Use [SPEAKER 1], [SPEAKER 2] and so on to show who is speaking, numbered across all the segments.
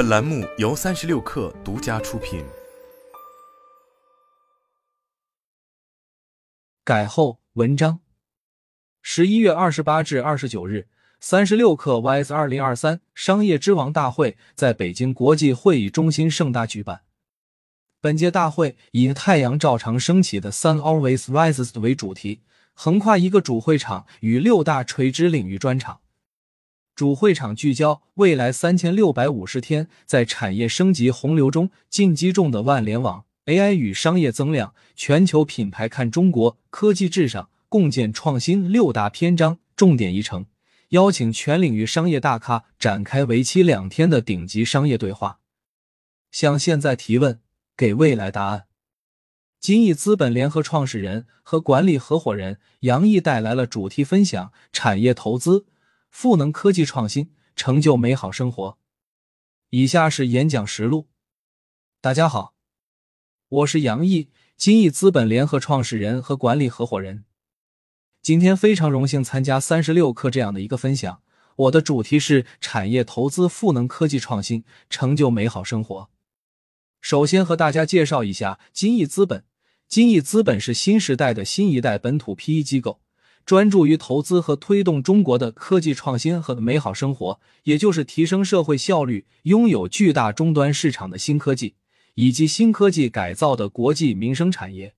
[SPEAKER 1] 本栏目由三十六氪独家出品。
[SPEAKER 2] 改后文章，十一月二十八至二十九日，三十六氪 YS 二零二三商业之王大会在北京国际会议中心盛大举办。本届大会以“太阳照常升起的 Sun Always Rises” 为主题，横跨一个主会场与六大垂直领域专场。主会场聚焦未来三千六百五十天，在产业升级洪流中进击中的万联网、AI 与商业增量、全球品牌看中国、科技至上、共建创新六大篇章重点议程，邀请全领域商业大咖展开为期两天的顶级商业对话，向现在提问。给未来答案。金益资本联合创始人和管理合伙人杨毅带来了主题分享：产业投资、赋能科技创新，成就美好生活。以下是演讲实录。大家好，我是杨毅，金益资本联合创始人和管理合伙人。今天非常荣幸参加三十六氪这样的一个分享。我的主题是产业投资，赋能科技创新，成就美好生活。首先和大家介绍一下金益资本。金益资本是新时代的新一代本土 PE 机构，专注于投资和推动中国的科技创新和美好生活，也就是提升社会效率、拥有巨大终端市场的新科技，以及新科技改造的国际民生产业。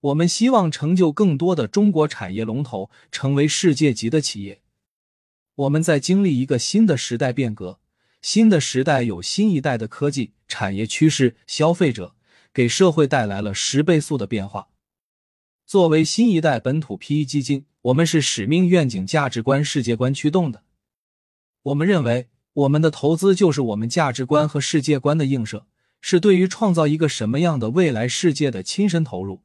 [SPEAKER 2] 我们希望成就更多的中国产业龙头，成为世界级的企业。我们在经历一个新的时代变革。新的时代有新一代的科技产业趋势，消费者给社会带来了十倍速的变化。作为新一代本土 PE 基金，我们是使命、愿景、价值观、世界观驱动的。我们认为，我们的投资就是我们价值观和世界观的映射，是对于创造一个什么样的未来世界的亲身投入。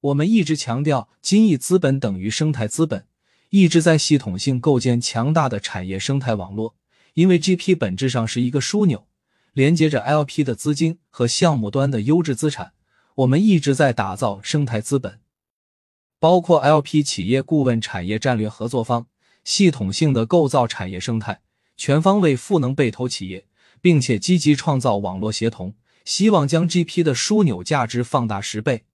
[SPEAKER 2] 我们一直强调，金益资本等于生态资本，一直在系统性构建强大的产业生态网络。因为 GP 本质上是一个枢纽，连接着 LP 的资金和项目端的优质资产。我们一直在打造生态资本，包括 LP 企业顾问、产业战略合作方，系统性的构造产业生态，全方位赋能被投企业，并且积极创造网络协同，希望将 GP 的枢纽价值放大十倍。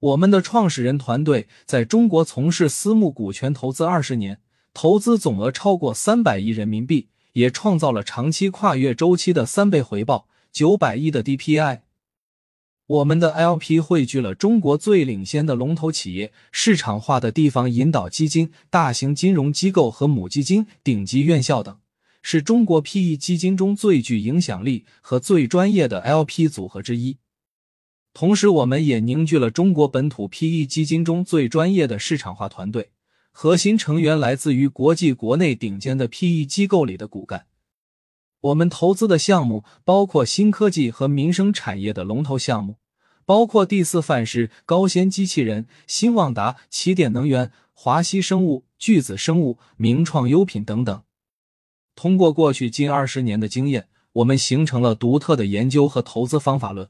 [SPEAKER 2] 我们的创始人团队在中国从事私募股权投资二十年，投资总额超过三百亿人民币。也创造了长期跨越周期的三倍回报，九百亿的 DPI。我们的 LP 汇聚了中国最领先的龙头企业、市场化的地方引导基金、大型金融机构和母基金、顶级院校等，是中国 PE 基金中最具影响力和最专业的 LP 组合之一。同时，我们也凝聚了中国本土 PE 基金中最专业的市场化团队。核心成员来自于国际、国内顶尖的 PE 机构里的骨干。我们投资的项目包括新科技和民生产业的龙头项目，包括第四范式高纤机器人、新旺达、起点能源、华西生物、巨子生物、名创优品等等。通过过去近二十年的经验，我们形成了独特的研究和投资方法论。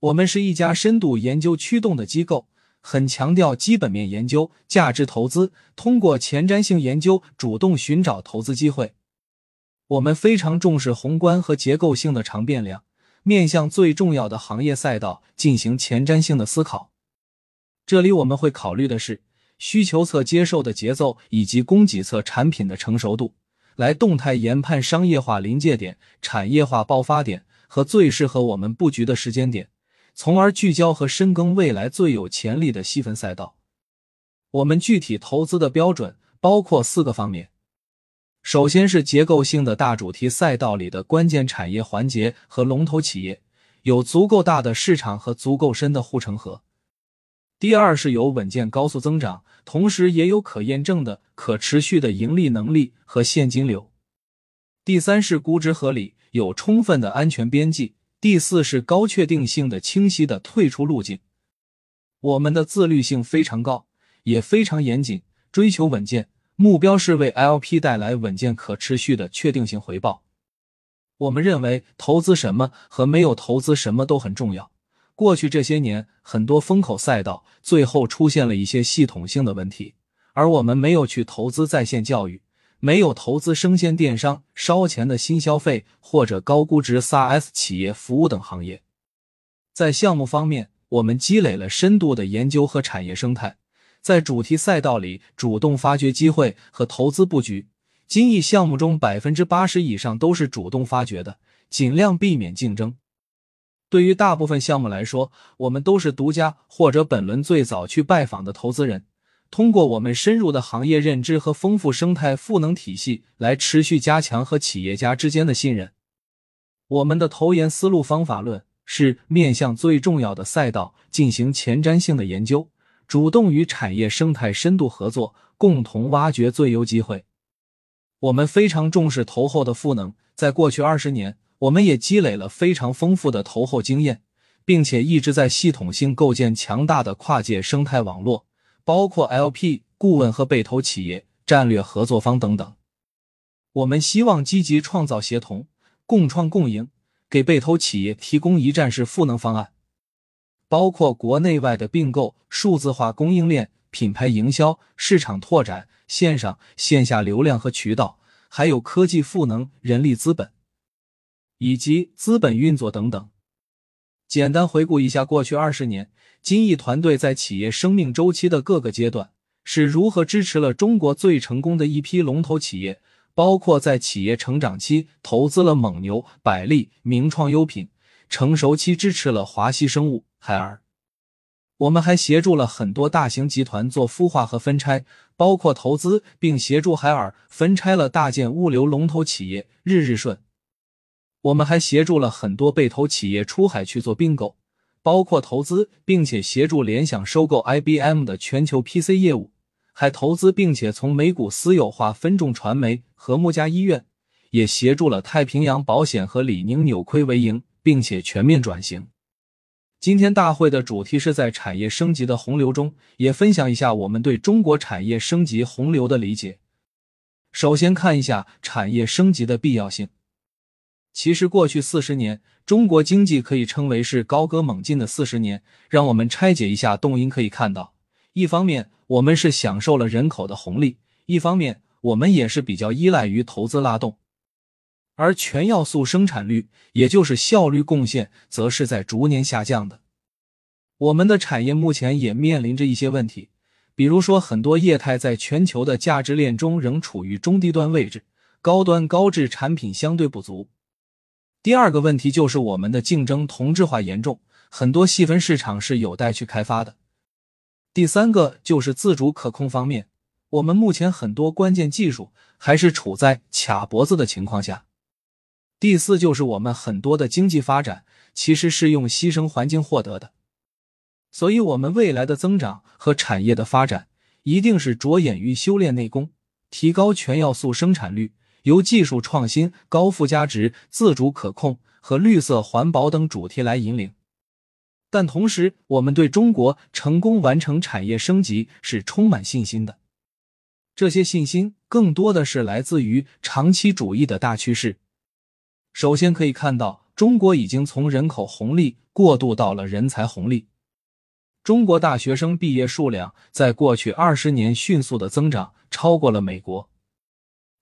[SPEAKER 2] 我们是一家深度研究驱动的机构。很强调基本面研究、价值投资，通过前瞻性研究主动寻找投资机会。我们非常重视宏观和结构性的长变量，面向最重要的行业赛道进行前瞻性的思考。这里我们会考虑的是需求侧接受的节奏以及供给侧产品的成熟度，来动态研判商业化临界点、产业化爆发点和最适合我们布局的时间点。从而聚焦和深耕未来最有潜力的细分赛道。我们具体投资的标准包括四个方面：首先是结构性的大主题赛道里的关键产业环节和龙头企业，有足够大的市场和足够深的护城河；第二是有稳健高速增长，同时也有可验证的可持续的盈利能力和现金流；第三是估值合理，有充分的安全边际。第四是高确定性的、清晰的退出路径。我们的自律性非常高，也非常严谨，追求稳健，目标是为 LP 带来稳健、可持续的确定性回报。我们认为投资什么和没有投资什么都很重要。过去这些年，很多风口赛道最后出现了一些系统性的问题，而我们没有去投资在线教育，没有投资生鲜电商、烧钱的新消费或者高估值三 S 企业服务等行业。在项目方面，我们积累了深度的研究和产业生态，在主题赛道里主动发掘机会和投资布局。金翼项目中百分之八十以上都是主动发掘的，尽量避免竞争。对于大部分项目来说，我们都是独家或者本轮最早去拜访的投资人。通过我们深入的行业认知和丰富生态赋能体系，来持续加强和企业家之间的信任。我们的投研思路方法论是面向最重要的赛道进行前瞻性的研究，主动与产业生态深度合作，共同挖掘最优机会。我们非常重视投后的赋能，在过去二十年，我们也积累了非常丰富的投后经验，并且一直在系统性构建强大的跨界生态网络。包括 LP 顾问和被投企业战略合作方等等，我们希望积极创造协同、共创共赢，给被投企业提供一站式赋能方案，包括国内外的并购、数字化供应链、品牌营销、市场拓展、线上线下流量和渠道，还有科技赋能、人力资本以及资本运作等等。简单回顾一下过去二十年。金翼团队在企业生命周期的各个阶段是如何支持了中国最成功的一批龙头企业？包括在企业成长期投资了蒙牛、百利、名创优品，成熟期支持了华西生物、海尔。我们还协助了很多大型集团做孵化和分拆，包括投资并协助海尔分拆了大件物流龙头企业日日顺。我们还协助了很多被投企业出海去做并购。包括投资并且协助联想收购 IBM 的全球 PC 业务，还投资并且从美股私有化分众传媒和睦家医院，也协助了太平洋保险和李宁扭亏为盈，并且全面转型。今天大会的主题是在产业升级的洪流中，也分享一下我们对中国产业升级洪流的理解。首先看一下产业升级的必要性。其实过去四十年，中国经济可以称为是高歌猛进的四十年。让我们拆解一下动因，可以看到，一方面我们是享受了人口的红利，一方面我们也是比较依赖于投资拉动，而全要素生产率，也就是效率贡献，则是在逐年下降的。我们的产业目前也面临着一些问题，比如说很多业态在全球的价值链中仍处于中低端位置，高端高质产品相对不足。第二个问题就是我们的竞争同质化严重，很多细分市场是有待去开发的。第三个就是自主可控方面，我们目前很多关键技术还是处在卡脖子的情况下。第四就是我们很多的经济发展其实是用牺牲环境获得的，所以我们未来的增长和产业的发展一定是着眼于修炼内功，提高全要素生产率。由技术创新、高附加值、自主可控和绿色环保等主题来引领，但同时，我们对中国成功完成产业升级是充满信心的。这些信心更多的是来自于长期主义的大趋势。首先可以看到，中国已经从人口红利过渡到了人才红利。中国大学生毕业数量在过去二十年迅速的增长，超过了美国。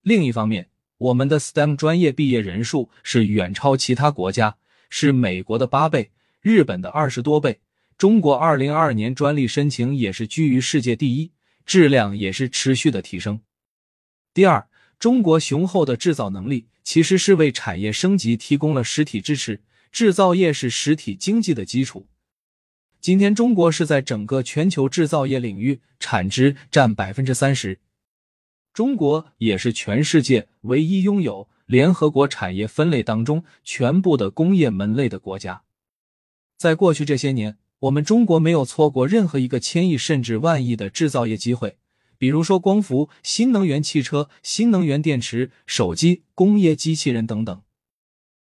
[SPEAKER 2] 另一方面，我们的 STEM 专业毕业人数是远超其他国家，是美国的八倍，日本的二十多倍。中国二零二二年专利申请也是居于世界第一，质量也是持续的提升。第二，中国雄厚的制造能力其实是为产业升级提供了实体支持，制造业是实体经济的基础。今天，中国是在整个全球制造业领域产值占百分之三十。中国也是全世界唯一拥有联合国产业分类当中全部的工业门类的国家。在过去这些年，我们中国没有错过任何一个千亿甚至万亿的制造业机会，比如说光伏、新能源汽车、新能源电池、手机、工业机器人等等。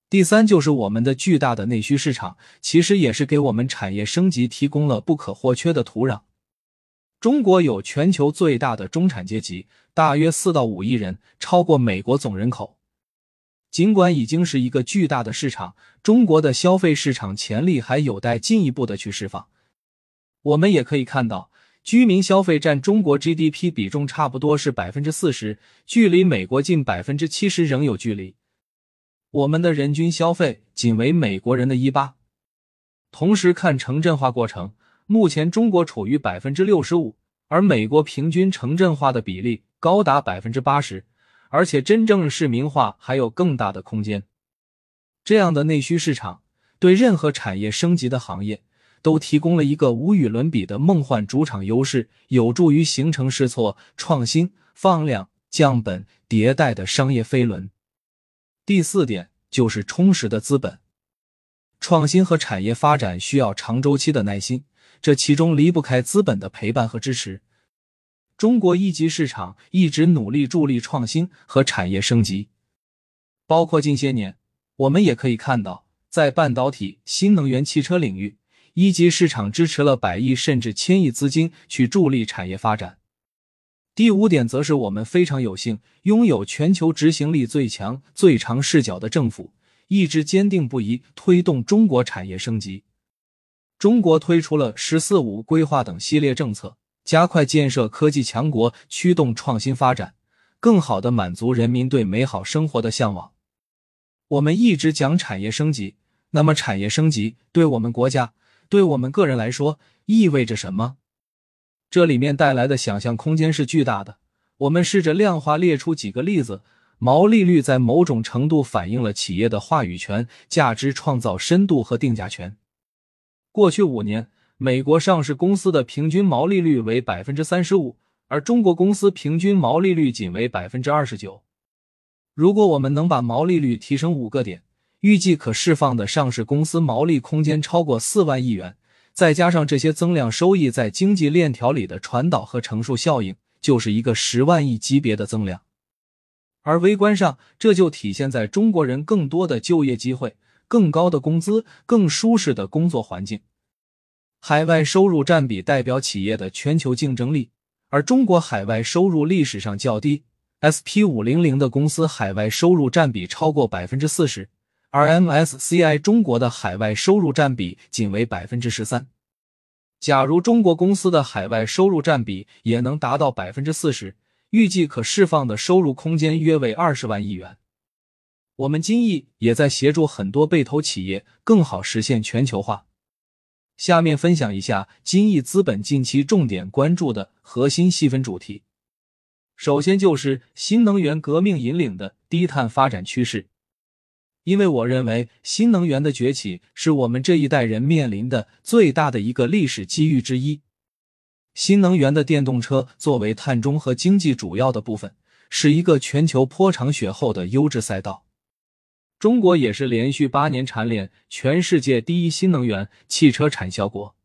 [SPEAKER 2] 第三，就是我们的巨大的内需市场，其实也是给我们产业升级提供了不可或缺的土壤。中国有全球最大的中产阶级，大约四到五亿人，超过美国总人口。尽管已经是一个巨大的市场，中国的消费市场潜力还有待进一步的去释放。我们也可以看到，居民消费占中国 GDP 比重差不多是百分之四十，距离美国近百分之七十仍有距离。我们的人均消费仅为美国人的一八。同时看城镇化过程，目前中国处于百分之六十五，而美国平均城镇化的比例高达百分之八十，而且真正市民化还有更大的空间。这样的内需市场，对任何产业升级的行业。都提供了一个无与伦比的梦幻主场优势，有助于形成试错、创新、放量、降本、迭代的商业飞轮。第四点就是充实的资本。创新和产业发展需要长周期的耐心，这其中离不开资本的陪伴和支持。中国一级市场一直努力助力创新和产业升级，包括近些年，我们也可以看到，在半导体、新能源汽车领域。一级市场支持了百亿甚至千亿资金去助力产业发展。第五点则是我们非常有幸拥有全球执行力最强、最长视角的政府，一直坚定不移推动中国产业升级。中国推出了“十四五”规划等系列政策，加快建设科技强国，驱动创新发展，更好的满足人民对美好生活的向往。我们一直讲产业升级，那么产业升级对我们国家。对我们个人来说意味着什么？这里面带来的想象空间是巨大的。我们试着量化列出几个例子。毛利率在某种程度反映了企业的话语权、价值创造深度和定价权。过去五年，美国上市公司的平均毛利率为百分之三十五，而中国公司平均毛利率仅为百分之二十九。如果我们能把毛利率提升五个点，预计可释放的上市公司毛利空间超过四万亿元，再加上这些增量收益在经济链条里的传导和乘数效应，就是一个十万亿级别的增量。而微观上，这就体现在中国人更多的就业机会、更高的工资、更舒适的工作环境。海外收入占比代表企业的全球竞争力，而中国海外收入历史上较低，SP 五零零的公司海外收入占比超过百分之四十。而 MSCI 中国的海外收入占比仅为百分之十三。假如中国公司的海外收入占比也能达到百分之四十，预计可释放的收入空间约为二十万亿元。我们金逸也在协助很多被投企业更好实现全球化。下面分享一下金逸资本近期重点关注的核心细分主题。首先就是新能源革命引领的低碳发展趋势。因为我认为新能源的崛起是我们这一代人面临的最大的一个历史机遇之一。新能源的电动车作为碳中和经济主要的部分，是一个全球颇长雪后的优质赛道。中国也是连续八年蝉联全世界第一新能源汽车产销国。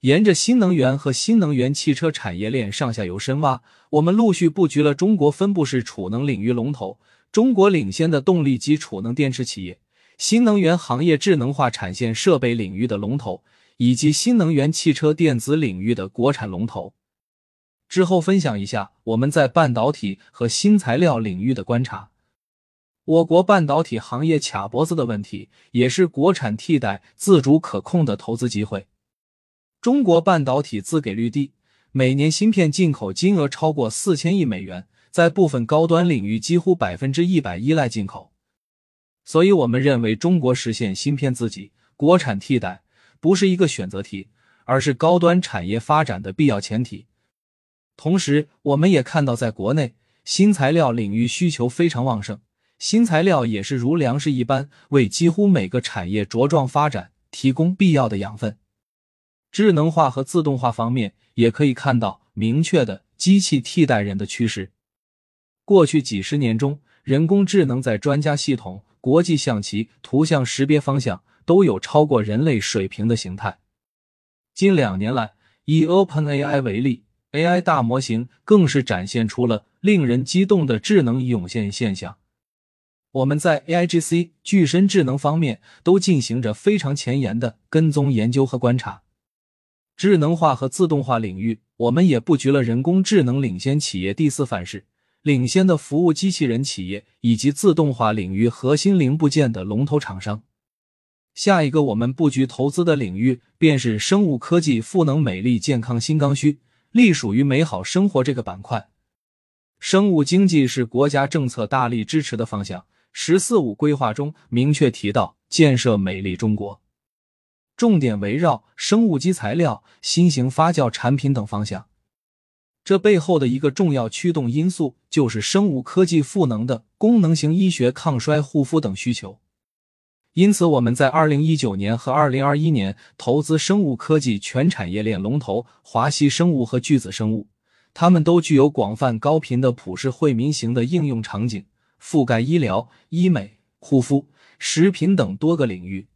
[SPEAKER 2] 沿着新能源和新能源汽车产业链上下游深挖，我们陆续布局了中国分布式储能领域龙头。中国领先的动力及储能电池企业，新能源行业智能化产线设备领域的龙头，以及新能源汽车电子领域的国产龙头。之后分享一下我们在半导体和新材料领域的观察。我国半导体行业卡脖子的问题，也是国产替代自主可控的投资机会。中国半导体自给率低，每年芯片进口金额超过四千亿美元。在部分高端领域，几乎百分之一百依赖进口，所以我们认为中国实现芯片自给、国产替代不是一个选择题，而是高端产业发展的必要前提。同时，我们也看到，在国内新材料领域需求非常旺盛，新材料也是如粮食一般，为几乎每个产业茁壮发展提供必要的养分。智能化和自动化方面，也可以看到明确的机器替代人的趋势。过去几十年中，人工智能在专家系统、国际象棋、图像识别方向都有超过人类水平的形态。近两年来，以 OpenAI 为例，AI 大模型更是展现出了令人激动的智能涌现现象。我们在 AIGC 具身智能方面都进行着非常前沿的跟踪研究和观察。智能化和自动化领域，我们也布局了人工智能领先企业第四范式。领先的服务机器人企业以及自动化领域核心零部件的龙头厂商。下一个我们布局投资的领域便是生物科技、赋能、美丽、健康、新刚需。隶属于美好生活这个板块。生物经济是国家政策大力支持的方向。“十四五”规划中明确提到建设美丽中国，重点围绕生物基材料、新型发酵产品等方向。这背后的一个重要驱动因素就是生物科技赋能的功能型医学、抗衰、护肤等需求。因此，我们在二零一九年和二零二一年投资生物科技全产业链龙头华西生物和巨子生物。它们都具有广泛高频的普世惠民型的应用场景，覆盖医疗、医美、护肤、食品等多个领域。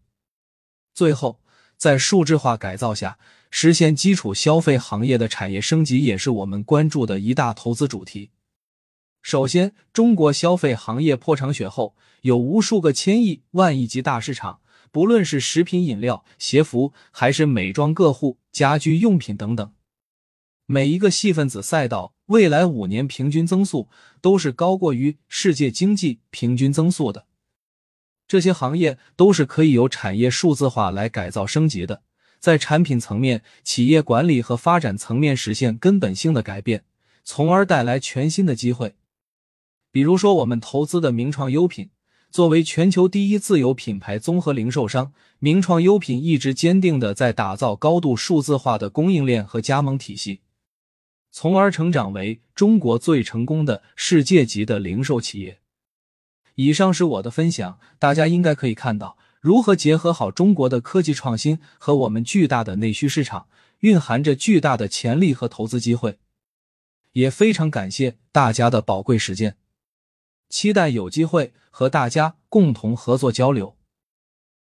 [SPEAKER 2] 最后，在数字化改造下，实现基础消费行业的产业升级，也是我们关注的一大投资主题。首先，中国消费行业破长雪后，有无数个千亿、万亿级大市场，不论是食品饮料、鞋服，还是美妆个护、家居用品等等。每一个细分子赛道，未来五年平均增速都是高过于世界经济平均增速的。这些行业都是可以由产业数字化来改造升级的，在产品层面、企业管理和发展层面实现根本性的改变，从而带来全新的机会。比如说，我们投资的名创优品，作为全球第一自有品牌综合零售商，名创优品一直坚定的在打造高度数字化的供应链和加盟体系。从而成长为中国最成功的世界级的零售企业。以上是我的分享，大家应该可以看到如何结合好中国的科技创新和我们巨大的内需市场，蕴含着巨大的潜力和投资机会。也非常感谢大家的宝贵时间，期待有机会和大家共同合作交流。